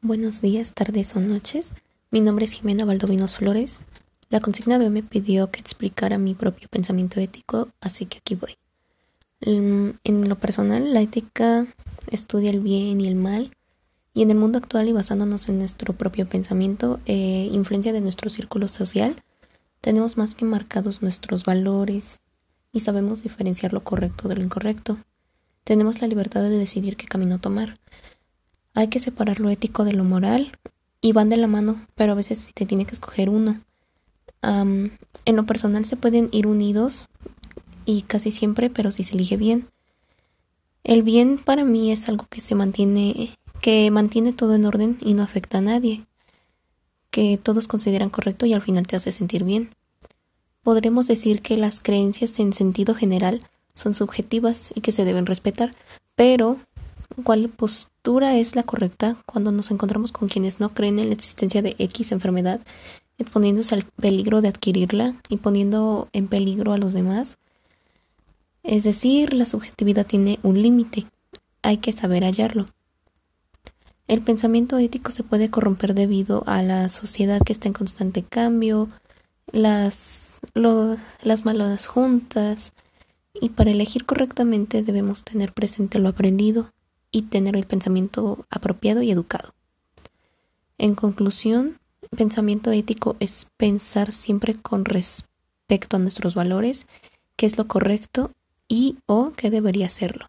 Buenos días, tardes o noches. Mi nombre es Jimena Valdovinos Flores. La consigna de hoy me pidió que explicara mi propio pensamiento ético, así que aquí voy. Mm, en lo personal, la ética estudia el bien y el mal, y en el mundo actual y basándonos en nuestro propio pensamiento, e influencia de nuestro círculo social, tenemos más que marcados nuestros valores y sabemos diferenciar lo correcto de lo incorrecto. Tenemos la libertad de decidir qué camino tomar. Hay que separar lo ético de lo moral y van de la mano, pero a veces se te tiene que escoger uno. en lo personal se pueden ir unidos y casi siempre, pero si se elige bien. El bien para mí es algo que se mantiene, que mantiene todo en orden y no afecta a nadie, que todos consideran correcto y al final te hace sentir bien. Podremos decir que las creencias en sentido general son subjetivas y que se deben respetar, pero cuál postura es la correcta cuando nos encontramos con quienes no creen en la existencia de X enfermedad, exponiéndose al peligro de adquirirla y poniendo en peligro a los demás. Es decir, la subjetividad tiene un límite, hay que saber hallarlo. El pensamiento ético se puede corromper debido a la sociedad que está en constante cambio, las, las malas juntas, y para elegir correctamente debemos tener presente lo aprendido y tener el pensamiento apropiado y educado. En conclusión, pensamiento ético es pensar siempre con respecto a nuestros valores, qué es lo correcto y o qué debería serlo.